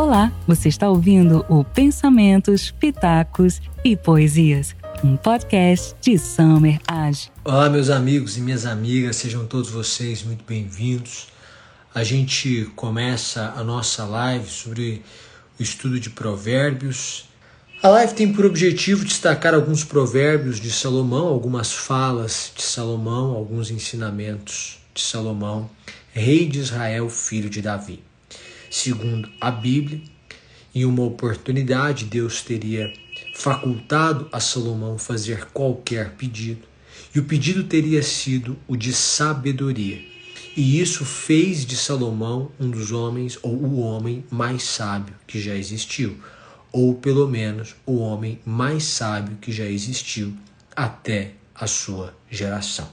Olá, você está ouvindo o Pensamentos, Pitacos e Poesias, um podcast de Summer Age. Olá, meus amigos e minhas amigas, sejam todos vocês muito bem-vindos. A gente começa a nossa live sobre o estudo de provérbios. A live tem por objetivo destacar alguns provérbios de Salomão, algumas falas de Salomão, alguns ensinamentos de Salomão, rei de Israel, filho de Davi. Segundo a Bíblia, em uma oportunidade, Deus teria facultado a Salomão fazer qualquer pedido, e o pedido teria sido o de sabedoria. E isso fez de Salomão um dos homens, ou o homem mais sábio que já existiu, ou pelo menos o homem mais sábio que já existiu até a sua geração.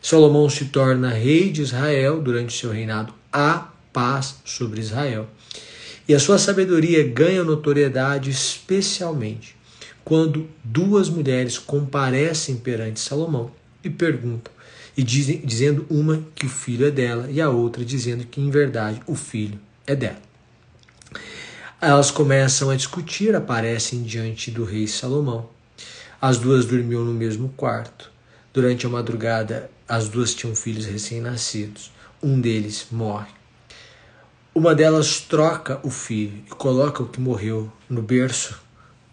Salomão se torna rei de Israel durante seu reinado a paz sobre Israel. E a sua sabedoria ganha notoriedade especialmente quando duas mulheres comparecem perante Salomão e perguntam, e dizem, dizendo uma que o filho é dela e a outra dizendo que em verdade o filho é dela. Elas começam a discutir, aparecem diante do rei Salomão. As duas dormiam no mesmo quarto. Durante a madrugada, as duas tinham filhos recém-nascidos. Um deles morre. Uma delas troca o filho e coloca o que morreu no berço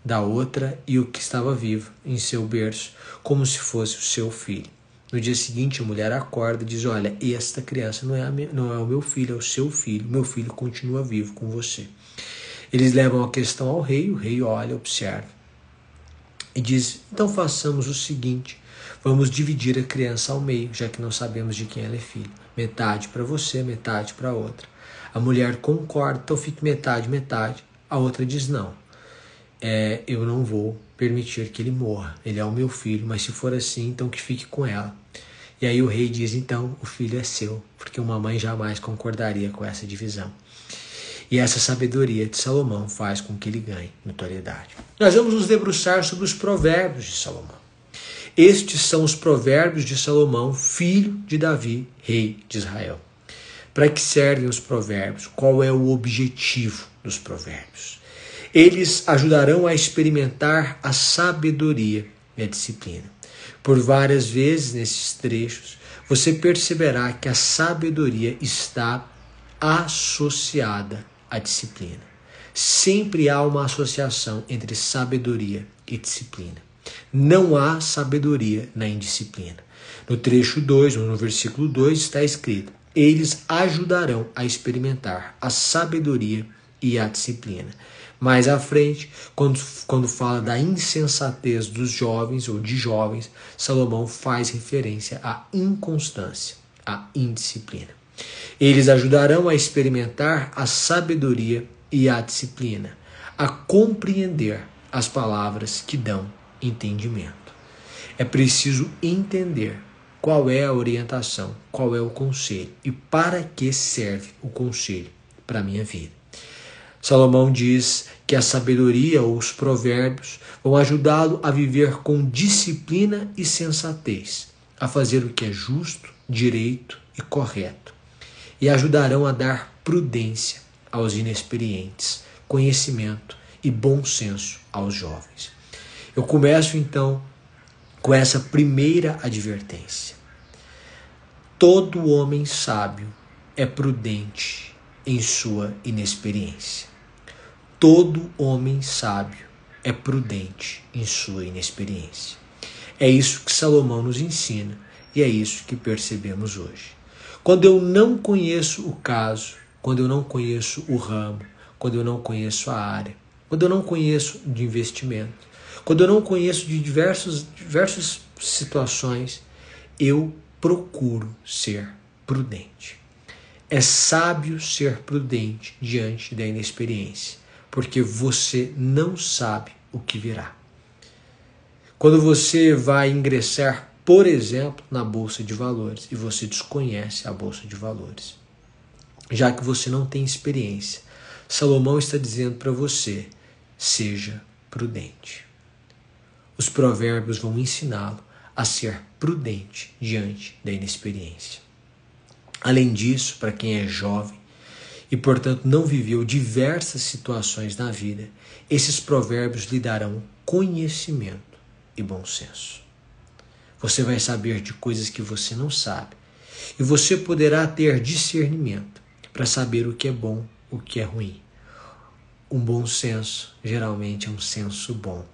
da outra e o que estava vivo em seu berço, como se fosse o seu filho. No dia seguinte, a mulher acorda e diz: Olha, esta criança não é, minha, não é o meu filho, é o seu filho. Meu filho continua vivo com você. Eles levam a questão ao rei, o rei olha, observa e diz: Então façamos o seguinte: vamos dividir a criança ao meio, já que não sabemos de quem ela é filho. Metade para você, metade para outra. A mulher concorda, então fique metade, metade. A outra diz não. É, eu não vou permitir que ele morra. Ele é o meu filho, mas se for assim, então que fique com ela. E aí o rei diz: então o filho é seu, porque uma mãe jamais concordaria com essa divisão. E essa sabedoria de Salomão faz com que ele ganhe notoriedade. Nós vamos nos debruçar sobre os provérbios de Salomão. Estes são os provérbios de Salomão, filho de Davi, rei de Israel. Para que servem os provérbios? Qual é o objetivo dos provérbios? Eles ajudarão a experimentar a sabedoria e a disciplina. Por várias vezes nesses trechos, você perceberá que a sabedoria está associada à disciplina. Sempre há uma associação entre sabedoria e disciplina. Não há sabedoria na indisciplina. No trecho 2, no versículo 2, está escrito: eles ajudarão a experimentar a sabedoria e a disciplina. Mais à frente, quando, quando fala da insensatez dos jovens ou de jovens, Salomão faz referência à inconstância, à indisciplina. Eles ajudarão a experimentar a sabedoria e a disciplina, a compreender as palavras que dão entendimento. É preciso entender qual é a orientação, qual é o conselho e para que serve o conselho para a minha vida. Salomão diz que a sabedoria ou os provérbios vão ajudá-lo a viver com disciplina e sensatez, a fazer o que é justo, direito e correto, e ajudarão a dar prudência aos inexperientes, conhecimento e bom senso aos jovens. Eu começo então com essa primeira advertência. Todo homem sábio é prudente em sua inexperiência. Todo homem sábio é prudente em sua inexperiência. É isso que Salomão nos ensina e é isso que percebemos hoje. Quando eu não conheço o caso, quando eu não conheço o ramo, quando eu não conheço a área, quando eu não conheço de investimento, quando eu não conheço de diversos, diversas situações, eu procuro ser prudente. É sábio ser prudente diante da inexperiência, porque você não sabe o que virá. Quando você vai ingressar, por exemplo, na bolsa de valores e você desconhece a bolsa de valores, já que você não tem experiência, Salomão está dizendo para você: seja prudente. Os provérbios vão ensiná-lo a ser prudente diante da inexperiência. Além disso, para quem é jovem e, portanto, não viveu diversas situações na vida, esses provérbios lhe darão conhecimento e bom senso. Você vai saber de coisas que você não sabe, e você poderá ter discernimento para saber o que é bom, o que é ruim. Um bom senso geralmente é um senso bom.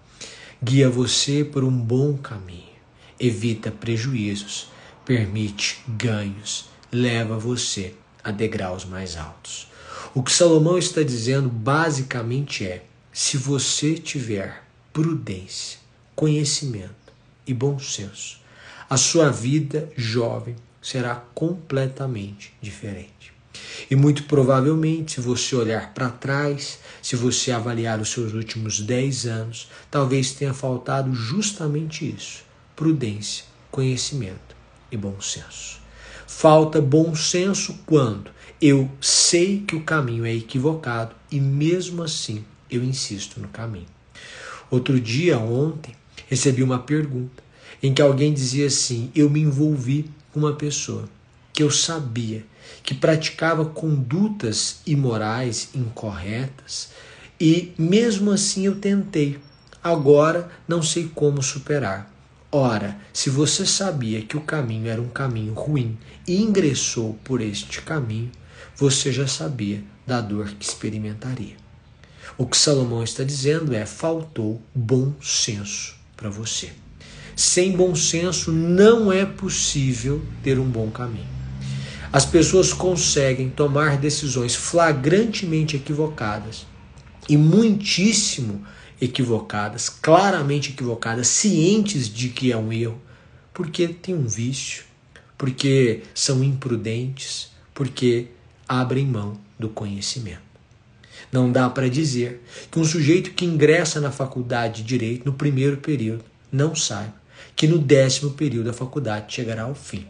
Guia você por um bom caminho, evita prejuízos, permite ganhos, leva você a degraus mais altos. O que Salomão está dizendo basicamente é: se você tiver prudência, conhecimento e bom senso, a sua vida jovem será completamente diferente. E muito provavelmente, se você olhar para trás, se você avaliar os seus últimos 10 anos, talvez tenha faltado justamente isso: prudência, conhecimento e bom senso. Falta bom senso quando eu sei que o caminho é equivocado e mesmo assim eu insisto no caminho. Outro dia, ontem, recebi uma pergunta em que alguém dizia assim: Eu me envolvi com uma pessoa que eu sabia que praticava condutas imorais, incorretas, e mesmo assim eu tentei. Agora não sei como superar. Ora, se você sabia que o caminho era um caminho ruim e ingressou por este caminho, você já sabia da dor que experimentaria. O que Salomão está dizendo é: faltou bom senso para você. Sem bom senso não é possível ter um bom caminho. As pessoas conseguem tomar decisões flagrantemente equivocadas e muitíssimo equivocadas, claramente equivocadas, cientes de que é um erro, porque tem um vício, porque são imprudentes, porque abrem mão do conhecimento. Não dá para dizer que um sujeito que ingressa na faculdade de direito no primeiro período não saiba que no décimo período da faculdade chegará ao fim,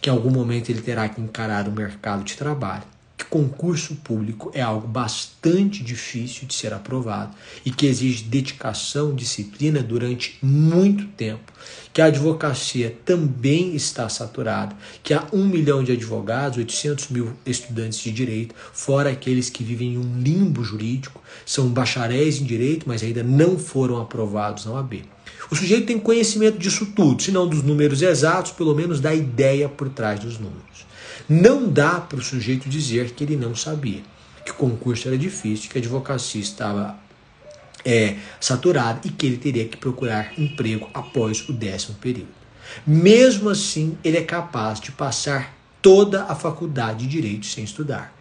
que em algum momento ele terá que encarar o mercado de trabalho, que concurso público é algo bastante difícil de ser aprovado e que exige dedicação, disciplina durante muito tempo, que a advocacia também está saturada, que há um milhão de advogados, 800 mil estudantes de direito, fora aqueles que vivem em um limbo jurídico, são bacharéis em direito, mas ainda não foram aprovados na OAB. O sujeito tem conhecimento disso tudo, se não dos números exatos, pelo menos da ideia por trás dos números. Não dá para o sujeito dizer que ele não sabia, que o concurso era difícil, que a advocacia estava é, saturada e que ele teria que procurar emprego após o décimo período. Mesmo assim, ele é capaz de passar toda a faculdade de direito sem estudar.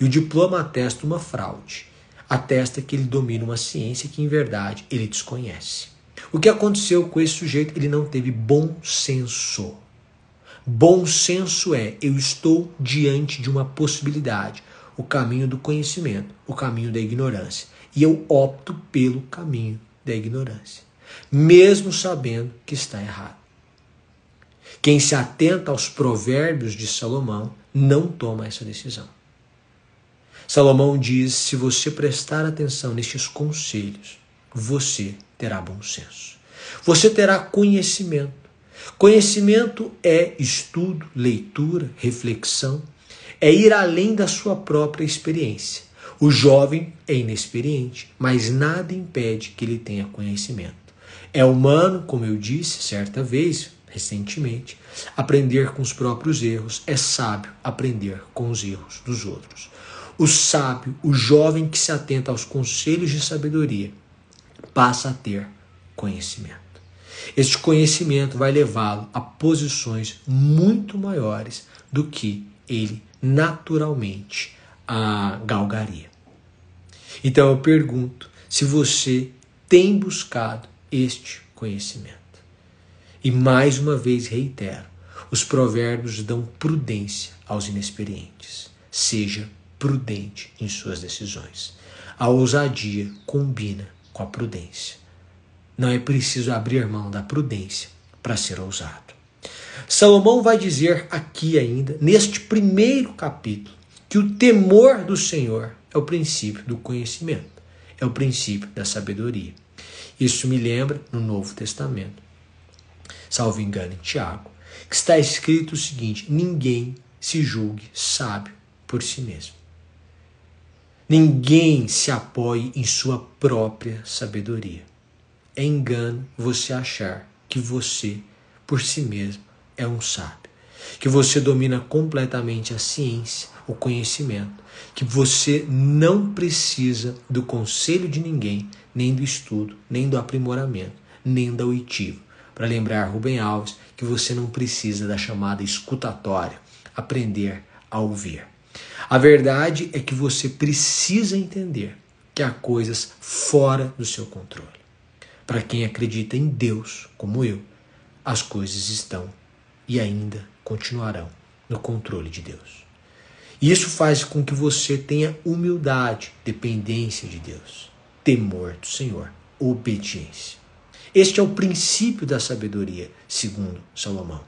E o diploma atesta uma fraude, atesta que ele domina uma ciência que, em verdade, ele desconhece. O que aconteceu com esse sujeito? Ele não teve bom senso. Bom senso é eu estou diante de uma possibilidade, o caminho do conhecimento, o caminho da ignorância, e eu opto pelo caminho da ignorância, mesmo sabendo que está errado. Quem se atenta aos provérbios de Salomão não toma essa decisão. Salomão diz: se você prestar atenção nestes conselhos, você terá bom senso. Você terá conhecimento. Conhecimento é estudo, leitura, reflexão, é ir além da sua própria experiência. O jovem é inexperiente, mas nada impede que ele tenha conhecimento. É humano, como eu disse certa vez, recentemente, aprender com os próprios erros, é sábio aprender com os erros dos outros. O sábio, o jovem que se atenta aos conselhos de sabedoria, passa a ter conhecimento. Este conhecimento vai levá-lo a posições muito maiores do que ele naturalmente a galgaria. Então eu pergunto se você tem buscado este conhecimento. E mais uma vez reitero: os provérbios dão prudência aos inexperientes. Seja prudente em suas decisões. A ousadia combina com a prudência. Não é preciso abrir mão da prudência para ser ousado. Salomão vai dizer aqui ainda, neste primeiro capítulo, que o temor do Senhor é o princípio do conhecimento, é o princípio da sabedoria. Isso me lembra no Novo Testamento, salvo engano em Tiago, que está escrito o seguinte: ninguém se julgue sábio por si mesmo. Ninguém se apoie em sua própria sabedoria. É engano você achar que você, por si mesmo, é um sábio, que você domina completamente a ciência, o conhecimento, que você não precisa do conselho de ninguém, nem do estudo, nem do aprimoramento, nem da oitivo. Para lembrar Rubem Alves que você não precisa da chamada escutatória, aprender a ouvir. A verdade é que você precisa entender que há coisas fora do seu controle. Para quem acredita em Deus, como eu, as coisas estão e ainda continuarão no controle de Deus. E isso faz com que você tenha humildade, dependência de Deus, temor do Senhor, obediência. Este é o princípio da sabedoria, segundo Salomão.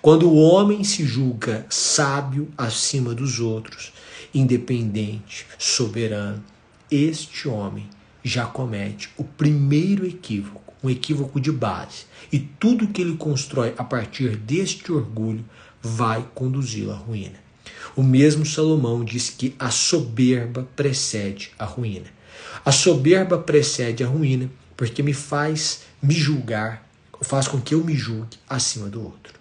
Quando o homem se julga sábio acima dos outros, independente, soberano, este homem já comete o primeiro equívoco, um equívoco de base. E tudo que ele constrói a partir deste orgulho vai conduzi-lo à ruína. O mesmo Salomão diz que a soberba precede a ruína. A soberba precede a ruína porque me faz me julgar, faz com que eu me julgue acima do outro.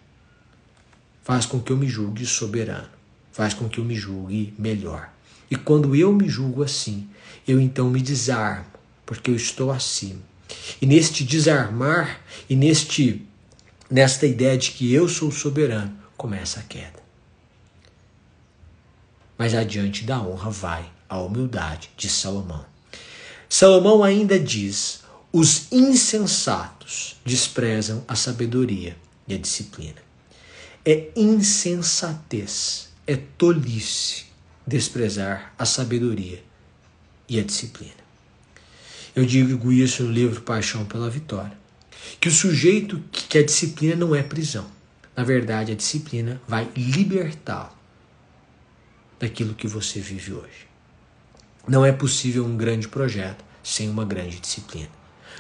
Faz com que eu me julgue soberano, faz com que eu me julgue melhor. E quando eu me julgo assim, eu então me desarmo, porque eu estou acima. E neste desarmar e neste nesta ideia de que eu sou soberano, começa a queda. Mas adiante da honra vai a humildade de Salomão. Salomão ainda diz: os insensatos desprezam a sabedoria e a disciplina. É insensatez, é tolice desprezar a sabedoria e a disciplina. Eu digo isso no livro Paixão pela Vitória, que o sujeito que a disciplina não é prisão. Na verdade, a disciplina vai libertá-lo daquilo que você vive hoje. Não é possível um grande projeto sem uma grande disciplina.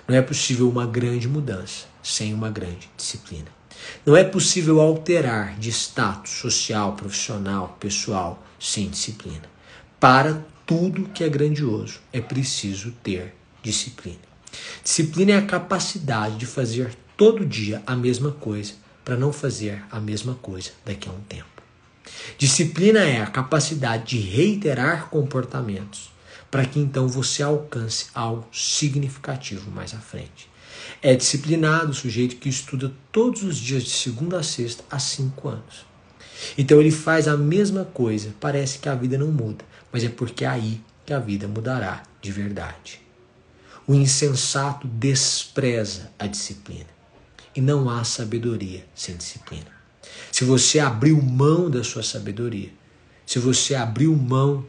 Não é possível uma grande mudança sem uma grande disciplina. Não é possível alterar de status social, profissional, pessoal sem disciplina. Para tudo que é grandioso é preciso ter disciplina. Disciplina é a capacidade de fazer todo dia a mesma coisa para não fazer a mesma coisa daqui a um tempo. Disciplina é a capacidade de reiterar comportamentos para que então você alcance algo significativo mais à frente. É disciplinado o sujeito que estuda todos os dias de segunda a sexta há cinco anos. Então ele faz a mesma coisa, parece que a vida não muda, mas é porque é aí que a vida mudará de verdade. O insensato despreza a disciplina e não há sabedoria sem disciplina. Se você abriu mão da sua sabedoria, se você abriu mão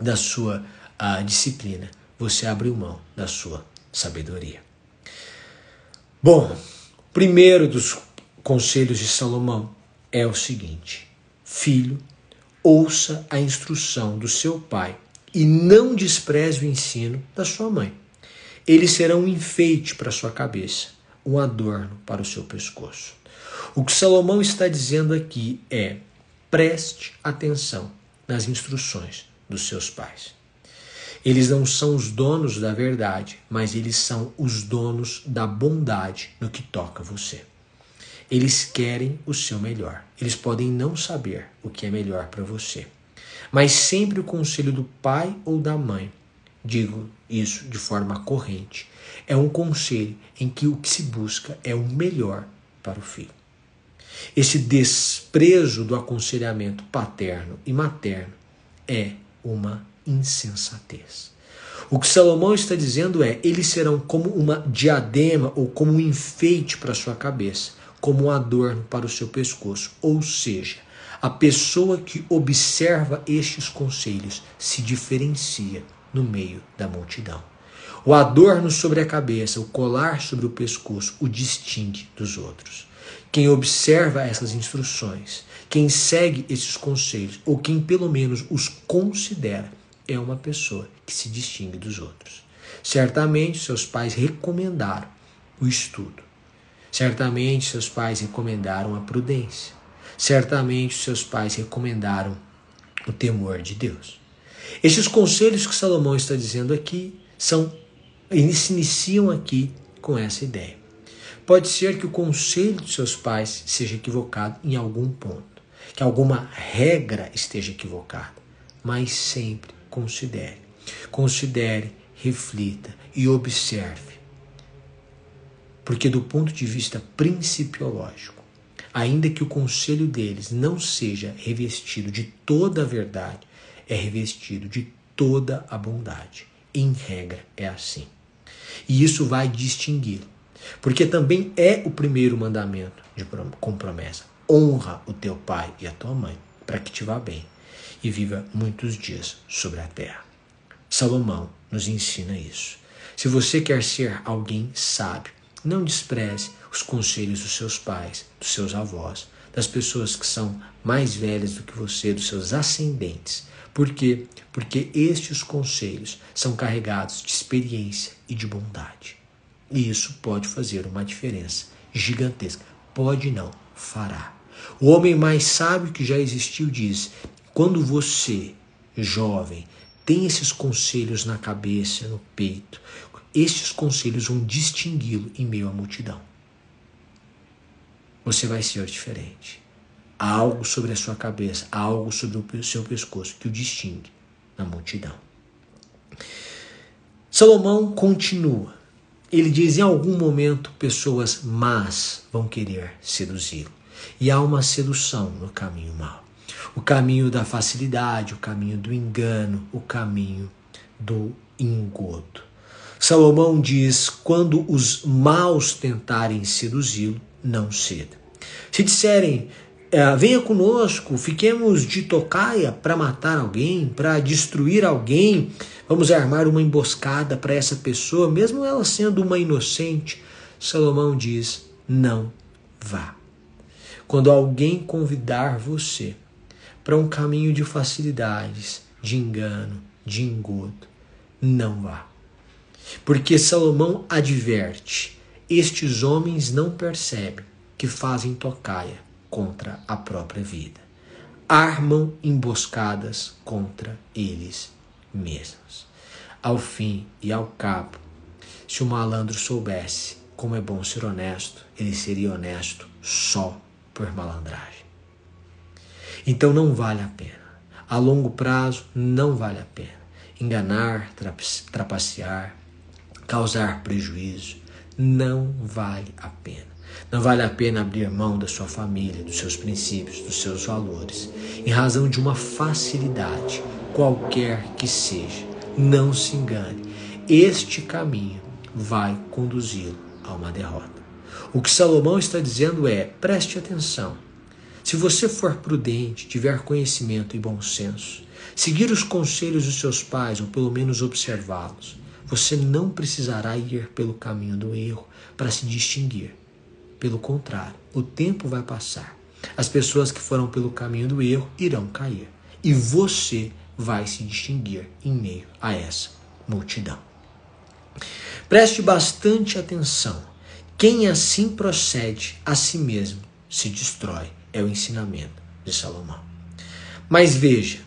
da sua a disciplina, você abriu mão da sua sabedoria. Bom, primeiro dos conselhos de Salomão é o seguinte: Filho, ouça a instrução do seu pai e não despreze o ensino da sua mãe. Eles serão um enfeite para sua cabeça, um adorno para o seu pescoço. O que Salomão está dizendo aqui é: preste atenção nas instruções dos seus pais. Eles não são os donos da verdade, mas eles são os donos da bondade no que toca você. Eles querem o seu melhor. Eles podem não saber o que é melhor para você. Mas sempre o conselho do pai ou da mãe, digo isso de forma corrente, é um conselho em que o que se busca é o melhor para o filho. Esse desprezo do aconselhamento paterno e materno é uma insensatez. O que Salomão está dizendo é: eles serão como uma diadema ou como um enfeite para sua cabeça, como um adorno para o seu pescoço. Ou seja, a pessoa que observa estes conselhos se diferencia no meio da multidão. O adorno sobre a cabeça, o colar sobre o pescoço, o distingue dos outros. Quem observa essas instruções, quem segue esses conselhos, ou quem pelo menos os considera, é uma pessoa que se distingue dos outros. Certamente seus pais recomendaram o estudo. Certamente seus pais recomendaram a prudência. Certamente seus pais recomendaram o temor de Deus. Esses conselhos que Salomão está dizendo aqui são se iniciam aqui com essa ideia. Pode ser que o conselho dos seus pais seja equivocado em algum ponto, que alguma regra esteja equivocada, mas sempre considere. Considere, reflita e observe. Porque, do ponto de vista principiológico, ainda que o conselho deles não seja revestido de toda a verdade, é revestido de toda a bondade. Em regra, é assim. E isso vai distingui Porque também é o primeiro mandamento de, com promessa. Honra o teu pai e a tua mãe, para que te vá bem e viva muitos dias sobre a terra. Salomão nos ensina isso. Se você quer ser alguém sábio, não despreze os conselhos dos seus pais, dos seus avós, das pessoas que são mais velhas do que você, dos seus ascendentes. Por quê? Porque estes conselhos são carregados de experiência e de bondade. E isso pode fazer uma diferença gigantesca. Pode não, fará. O homem mais sábio que já existiu diz: quando você, jovem, tem esses conselhos na cabeça, no peito, estes conselhos vão distingui-lo em meio à multidão. Você vai ser diferente. Há algo sobre a sua cabeça, há algo sobre o seu pescoço que o distingue na multidão. Salomão continua. Ele diz: em algum momento, pessoas más vão querer seduzi-lo. E há uma sedução no caminho mau. O caminho da facilidade, o caminho do engano, o caminho do engodo. Salomão diz: quando os maus tentarem seduzi-lo, não ceda. Se disserem, é, venha conosco, fiquemos de tocaia para matar alguém, para destruir alguém. Vamos armar uma emboscada para essa pessoa, mesmo ela sendo uma inocente. Salomão diz: não vá. Quando alguém convidar você para um caminho de facilidades, de engano, de engodo, não vá. Porque Salomão adverte: estes homens não percebem que fazem tocaia contra a própria vida. Armam emboscadas contra eles mesmos. Ao fim e ao cabo, se o malandro soubesse como é bom ser honesto, ele seria honesto só por malandragem. Então não vale a pena. A longo prazo, não vale a pena. Enganar, trapacear, causar prejuízo, não vale a pena. Não vale a pena abrir mão da sua família, dos seus princípios, dos seus valores, em razão de uma facilidade, qualquer que seja. Não se engane, este caminho vai conduzi-lo a uma derrota. O que Salomão está dizendo é: preste atenção. Se você for prudente, tiver conhecimento e bom senso, seguir os conselhos dos seus pais, ou pelo menos observá-los, você não precisará ir pelo caminho do erro para se distinguir pelo contrário, o tempo vai passar. As pessoas que foram pelo caminho do erro irão cair. E você vai se distinguir em meio a essa multidão. Preste bastante atenção. Quem assim procede a si mesmo se destrói. É o ensinamento de Salomão. Mas veja,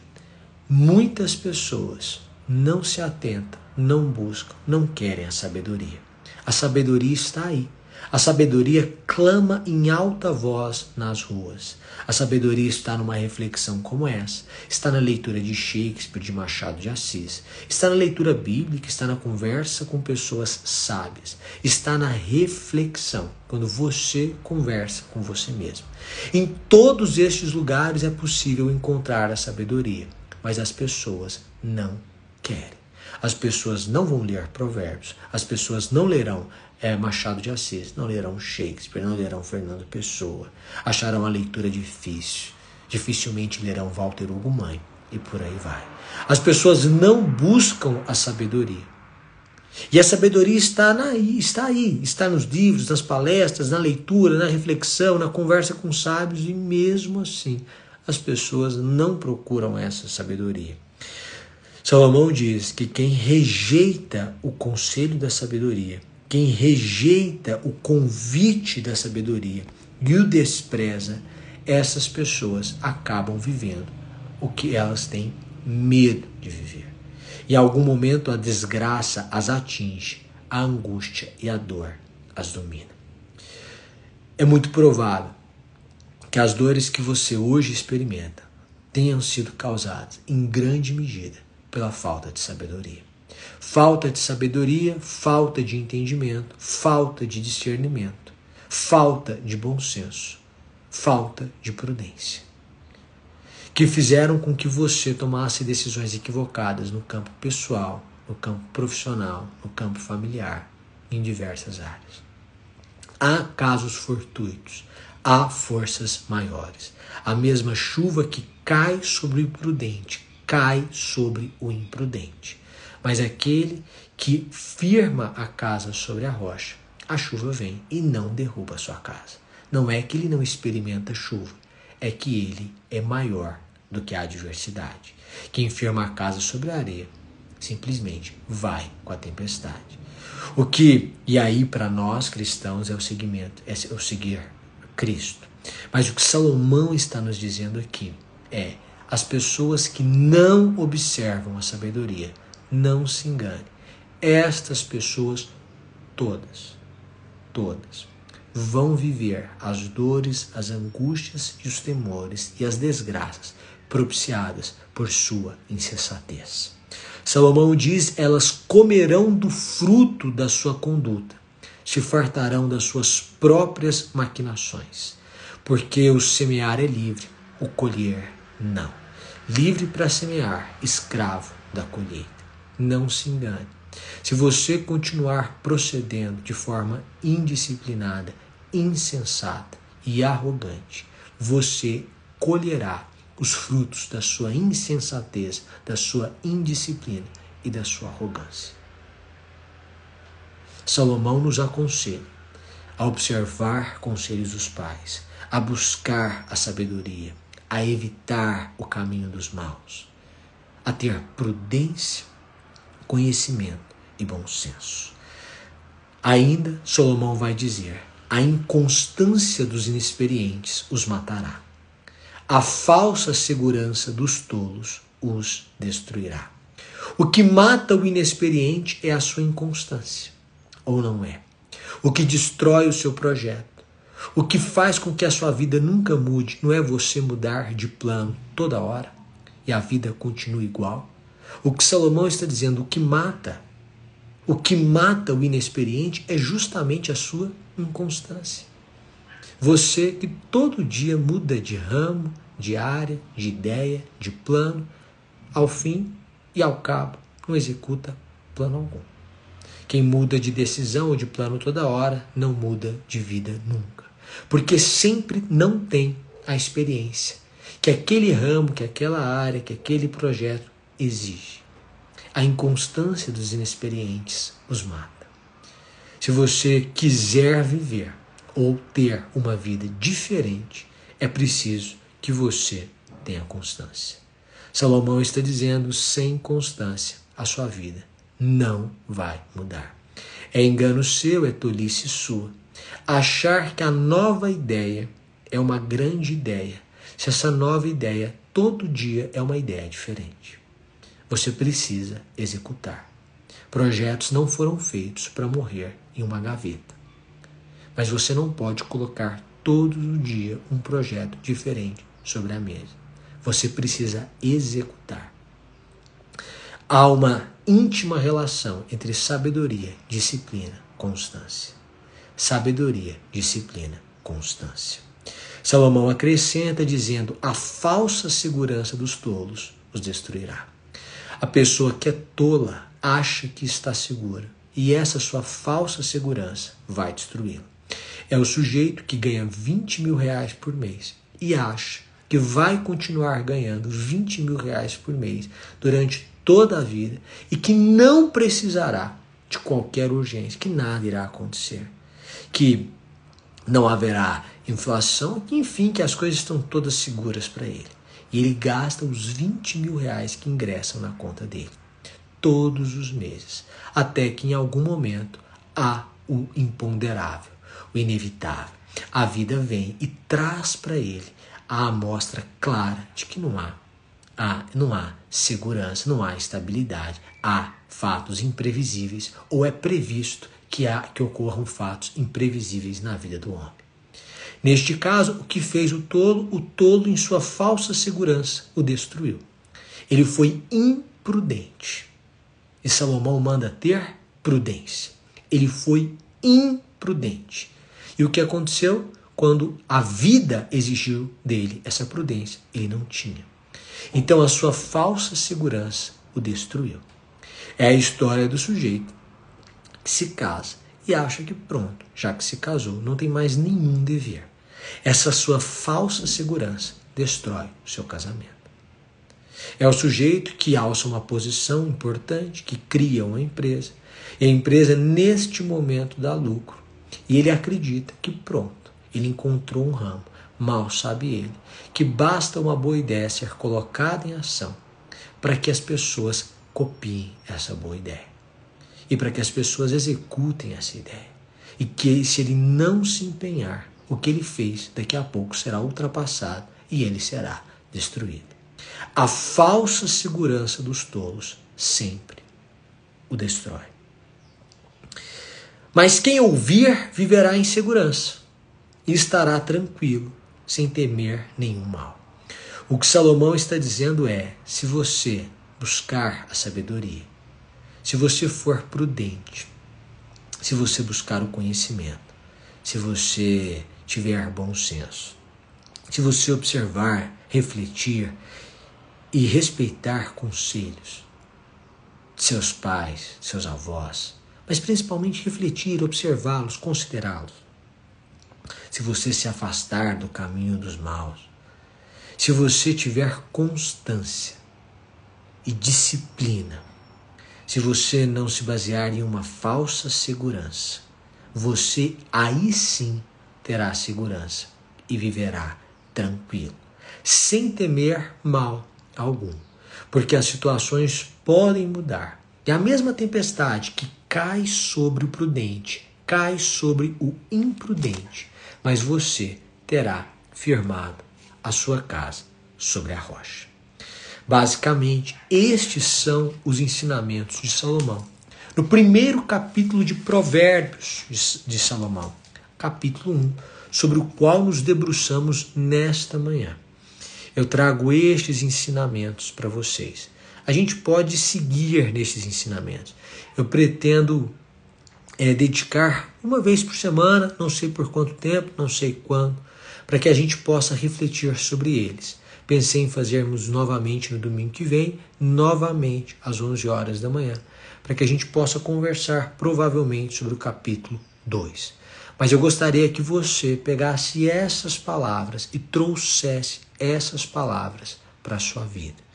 muitas pessoas não se atentam, não buscam, não querem a sabedoria. A sabedoria está aí. A sabedoria clama em alta voz nas ruas. A sabedoria está numa reflexão como essa, está na leitura de Shakespeare, de Machado de Assis, está na leitura bíblica, está na conversa com pessoas sábias, está na reflexão, quando você conversa com você mesmo. Em todos estes lugares é possível encontrar a sabedoria, mas as pessoas não querem. As pessoas não vão ler provérbios, as pessoas não lerão é, Machado de Assis, não lerão Shakespeare, não lerão Fernando Pessoa, acharão a leitura difícil, dificilmente lerão Walter Hugo Mãe e por aí vai. As pessoas não buscam a sabedoria. E a sabedoria está, na, está aí, está nos livros, nas palestras, na leitura, na reflexão, na conversa com sábios, e mesmo assim as pessoas não procuram essa sabedoria. Salomão diz que quem rejeita o conselho da sabedoria quem rejeita o convite da sabedoria e o despreza, essas pessoas acabam vivendo o que elas têm medo de viver. Em algum momento a desgraça as atinge, a angústia e a dor as domina. É muito provável que as dores que você hoje experimenta tenham sido causadas em grande medida pela falta de sabedoria. Falta de sabedoria, falta de entendimento, falta de discernimento, falta de bom senso, falta de prudência. Que fizeram com que você tomasse decisões equivocadas no campo pessoal, no campo profissional, no campo familiar, em diversas áreas. Há casos fortuitos, há forças maiores. A mesma chuva que cai sobre o imprudente cai sobre o imprudente. Mas aquele que firma a casa sobre a rocha, a chuva vem e não derruba a sua casa. Não é que ele não experimenta chuva, é que ele é maior do que a adversidade. Quem firma a casa sobre a areia simplesmente vai com a tempestade. O que, e aí para nós cristãos, é o seguimento, é o seguir Cristo. Mas o que Salomão está nos dizendo aqui é: as pessoas que não observam a sabedoria, não se engane. Estas pessoas todas, todas, vão viver as dores, as angústias e os temores e as desgraças propiciadas por sua insensatez. Salomão diz: elas comerão do fruto da sua conduta, se fartarão das suas próprias maquinações, porque o semear é livre, o colher não. Livre para semear, escravo da colheita. Não se engane. Se você continuar procedendo de forma indisciplinada, insensata e arrogante, você colherá os frutos da sua insensatez, da sua indisciplina e da sua arrogância. Salomão nos aconselha a observar conselhos dos pais, a buscar a sabedoria, a evitar o caminho dos maus, a ter prudência, conhecimento e bom senso. Ainda, Salomão vai dizer: a inconstância dos inexperientes os matará. A falsa segurança dos tolos os destruirá. O que mata o inexperiente é a sua inconstância, ou não é? O que destrói o seu projeto, o que faz com que a sua vida nunca mude, não é você mudar de plano toda hora e a vida continue igual. O que Salomão está dizendo, o que mata, o que mata o inexperiente é justamente a sua inconstância. Você que todo dia muda de ramo, de área, de ideia, de plano, ao fim e ao cabo não executa plano algum. Quem muda de decisão ou de plano toda hora não muda de vida nunca. Porque sempre não tem a experiência que aquele ramo, que aquela área, que aquele projeto exige. A inconstância dos inexperientes os mata. Se você quiser viver ou ter uma vida diferente, é preciso que você tenha constância. Salomão está dizendo: sem constância, a sua vida não vai mudar. É engano seu, é tolice sua. Achar que a nova ideia é uma grande ideia, se essa nova ideia todo dia é uma ideia diferente. Você precisa executar. Projetos não foram feitos para morrer em uma gaveta. Mas você não pode colocar todo dia um projeto diferente sobre a mesa. Você precisa executar. Há uma íntima relação entre sabedoria, disciplina, constância. Sabedoria, disciplina, constância. Salomão acrescenta dizendo: a falsa segurança dos tolos os destruirá. A pessoa que é tola acha que está segura e essa sua falsa segurança vai destruí-la. É o sujeito que ganha 20 mil reais por mês e acha que vai continuar ganhando 20 mil reais por mês durante toda a vida e que não precisará de qualquer urgência, que nada irá acontecer, que não haverá inflação, que enfim, que as coisas estão todas seguras para ele. E ele gasta os 20 mil reais que ingressam na conta dele todos os meses, até que em algum momento há o imponderável o inevitável. A vida vem e traz para ele a amostra clara de que não há há, não há segurança, não há estabilidade, há fatos imprevisíveis ou é previsto que há que ocorram fatos imprevisíveis na vida do homem. Neste caso, o que fez o tolo, o tolo em sua falsa segurança o destruiu. Ele foi imprudente. E Salomão manda ter prudência. Ele foi imprudente. E o que aconteceu? Quando a vida exigiu dele essa prudência, ele não tinha. Então a sua falsa segurança o destruiu. É a história do sujeito que se casa e acha que pronto, já que se casou, não tem mais nenhum dever. Essa sua falsa segurança destrói o seu casamento. É o sujeito que alça uma posição importante, que cria uma empresa, e a empresa neste momento dá lucro. E ele acredita que pronto, ele encontrou um ramo. Mal sabe ele que basta uma boa ideia ser colocada em ação para que as pessoas copiem essa boa ideia e para que as pessoas executem essa ideia. E que se ele não se empenhar, o que ele fez daqui a pouco será ultrapassado e ele será destruído. A falsa segurança dos tolos sempre o destrói. Mas quem ouvir viverá em segurança e estará tranquilo, sem temer nenhum mal. O que Salomão está dizendo é: se você buscar a sabedoria, se você for prudente, se você buscar o conhecimento, se você tiver bom senso, se você observar, refletir e respeitar conselhos de seus pais, seus avós, mas principalmente refletir, observá-los, considerá-los. Se você se afastar do caminho dos maus, se você tiver constância e disciplina, se você não se basear em uma falsa segurança, você aí sim terá segurança e viverá tranquilo, sem temer mal algum, porque as situações podem mudar. E a mesma tempestade que cai sobre o prudente, cai sobre o imprudente, mas você terá firmado a sua casa sobre a rocha. Basicamente, estes são os ensinamentos de Salomão. No primeiro capítulo de Provérbios de Salomão, capítulo 1, sobre o qual nos debruçamos nesta manhã. Eu trago estes ensinamentos para vocês. A gente pode seguir nesses ensinamentos. Eu pretendo é, dedicar uma vez por semana, não sei por quanto tempo, não sei quando, para que a gente possa refletir sobre eles. Pensei em fazermos novamente no domingo que vem, novamente às 11 horas da manhã, para que a gente possa conversar provavelmente sobre o capítulo 2. Mas eu gostaria que você pegasse essas palavras e trouxesse essas palavras para a sua vida.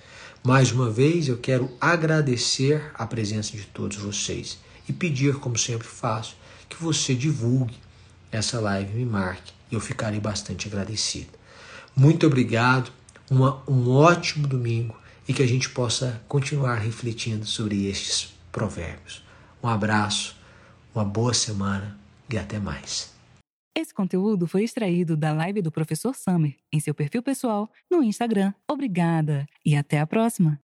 Mais uma vez, eu quero agradecer a presença de todos vocês e pedir, como sempre faço, que você divulgue essa live, me marque eu ficarei bastante agradecido. Muito obrigado uma, um ótimo domingo e que a gente possa continuar refletindo sobre estes provérbios. Um abraço, uma boa semana e até mais. Esse conteúdo foi extraído da live do professor Summer em seu perfil pessoal no Instagram. Obrigada e até a próxima!